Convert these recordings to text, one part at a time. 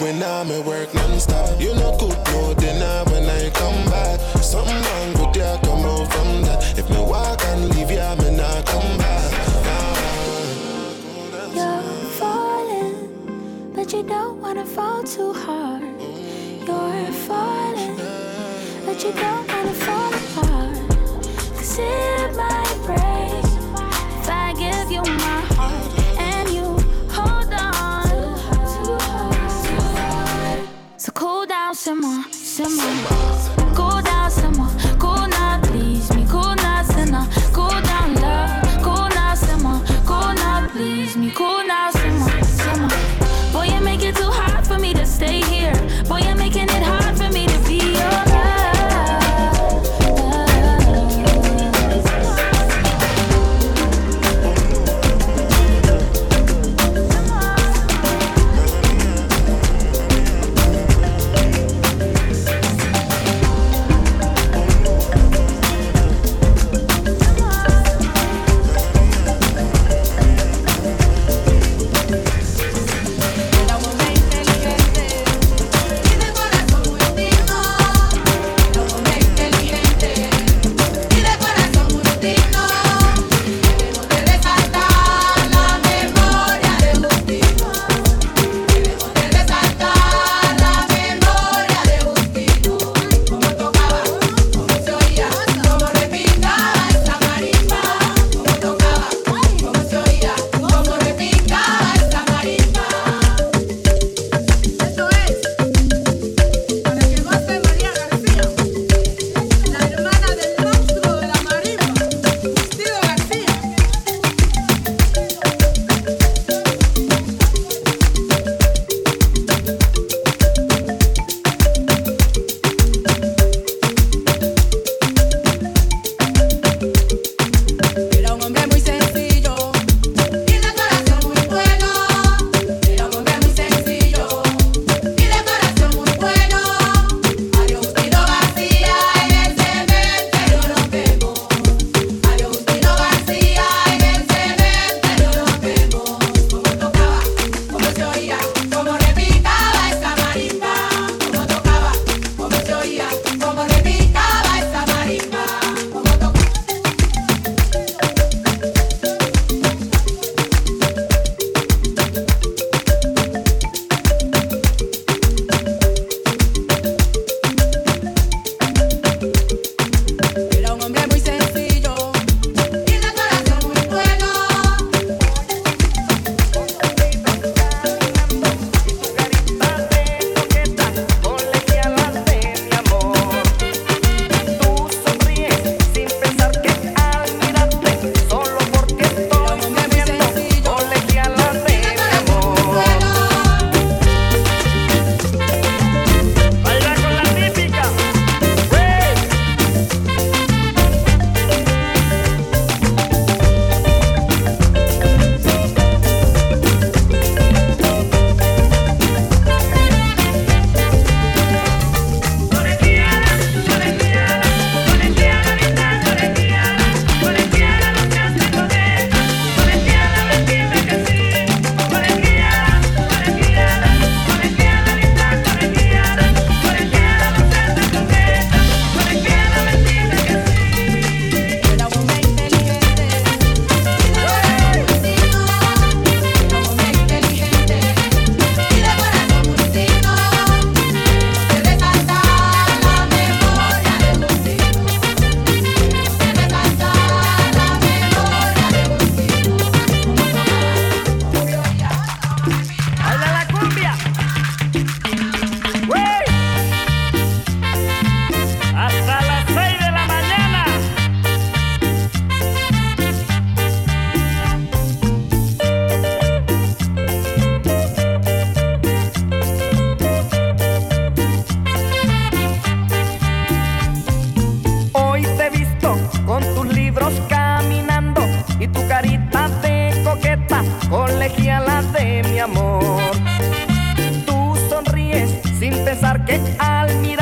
when I'm at work non-stop You know cook no dinner when I come back something wrong with you, come out from that. If me walk and leave you, me not come back. You're falling, but you don't wanna fall too hard. You're falling, but you don't wanna fall apart. Cause it get all me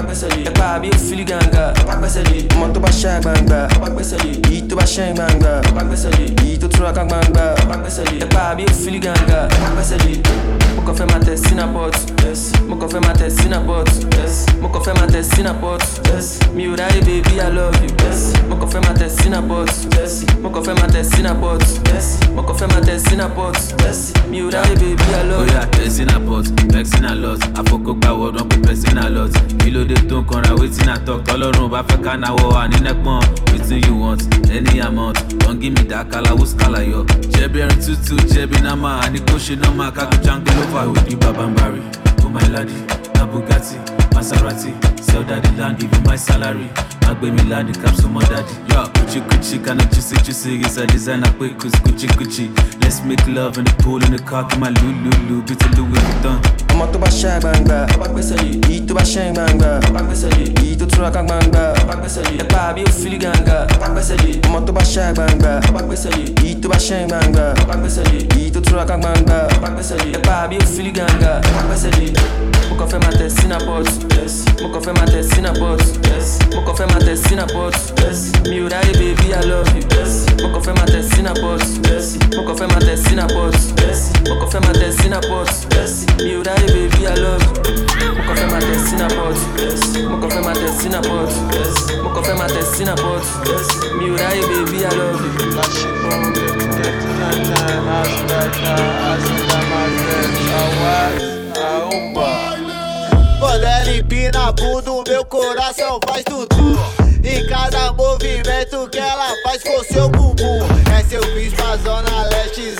gbangba ọba gbẹ́sẹ̀ lé ẹ̀pá gbẹ́sẹ̀ lé ọmọ tó bá ṣá gbangba ọba gbẹ́sẹ̀ lé èyí tó bá ṣẹ́ gbangba ọba gbẹ́sẹ̀ lé èyí tó túra ká gbangba ọba gbẹ́sẹ̀ lé ẹ̀pá àbí òfìlì gàngà ọba gbẹ́sẹ̀ lé mo kàn fẹ́ máa tẹ̀ sinapot mo kàn fẹ́ máa tẹ̀ sinapot mo kàn fẹ́ máa tẹ̀ sinapot mi ò ráyè baby i love you mo kàn fẹ́ máa tẹ̀ sinapot mo kàn fẹ́ máa tẹ̀ sinapot mo kàn fẹ́ máa tẹ̀ sinapot mi ò ráyè baby i love you. Oya tẹ̀sí na pot, vexing a lot, àfọkọ́ gbà wọ́dọ̀ pé pẹ̀sìn a lot. Kí ló dé tó ń kanra wetin I talk? Tọ́lọ́run bá fẹ́ ká náwó wà ní nẹ́pọ̀n. Wetin you want, any amount, don give me that kala wo skala yọ. Jẹ̀bi ẹrin tútù, jẹ̀bi náma, àní kò ṣe nọ́mà kákó jangle over with you babambari. Oh my lady, na Bugatti, Maserati, sell daddy land, give you my salary. Magbe mi land, capsule my daddy. Yo, Gucci Gucci, kinda juicy it's a designer quick, Gucci Gucci. Let's make love in the pool, in the car, come my Lulu, bitch Louis Vuitton. ọmọ tó bá ṣá gbangba ọba gbẹ́sẹ̀ lé èyí tó bá ṣẹ́ gbangba ọba gbẹ́sẹ̀ lé èyí tó túra ká gbangba ọba gbẹ́sẹ̀ lé ẹ̀pá àbí òfìlì gàngà ọba gbẹ́sẹ̀ lé ọmọ tó bá ṣá gbangba ọba gbẹ́sẹ̀ lé èyí tó bá ṣẹ́ ọba gbẹ́sẹ̀ lé èyí tó gbangba ọba lé ẹ̀pá àbí òfìlì gàngà ọba lé mo kàn fẹ́ máa tẹ̀ sinapot mo kàn fẹ́ máa tẹ̀ sinapot mo kàn fẹ́ máa tẹ̀ sinapot mi ò ráyè baby i love you mo kàn fẹ́ máa tẹ̀ sinapot mo kàn fẹ́ máa tẹ̀ sinapot mo kàn fẹ́ máa tẹ̀ sinapot mi ò ráyè baby i love you mo kàn fẹ́ máa tẹ̀ sinapot mo kàn fẹ́ máa tẹ̀ sinapot mo kàn fẹ́ máa tẹ̀ sinapot mi ò ráyè baby i love you. Quando ela empina a bunda, o meu coração faz tudo. Em cada movimento que ela faz com seu bumbum. É seu bis pra zona leste,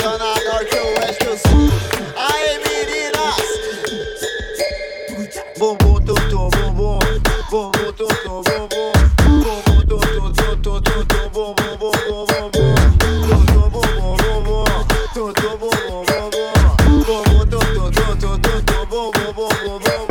bumbum,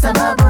sababu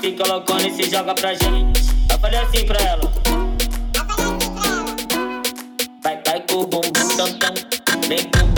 Fica loucona e se joga pra gente. Eu falei assim pra ela. Vai, vai com o bumbum tam tam. Vem com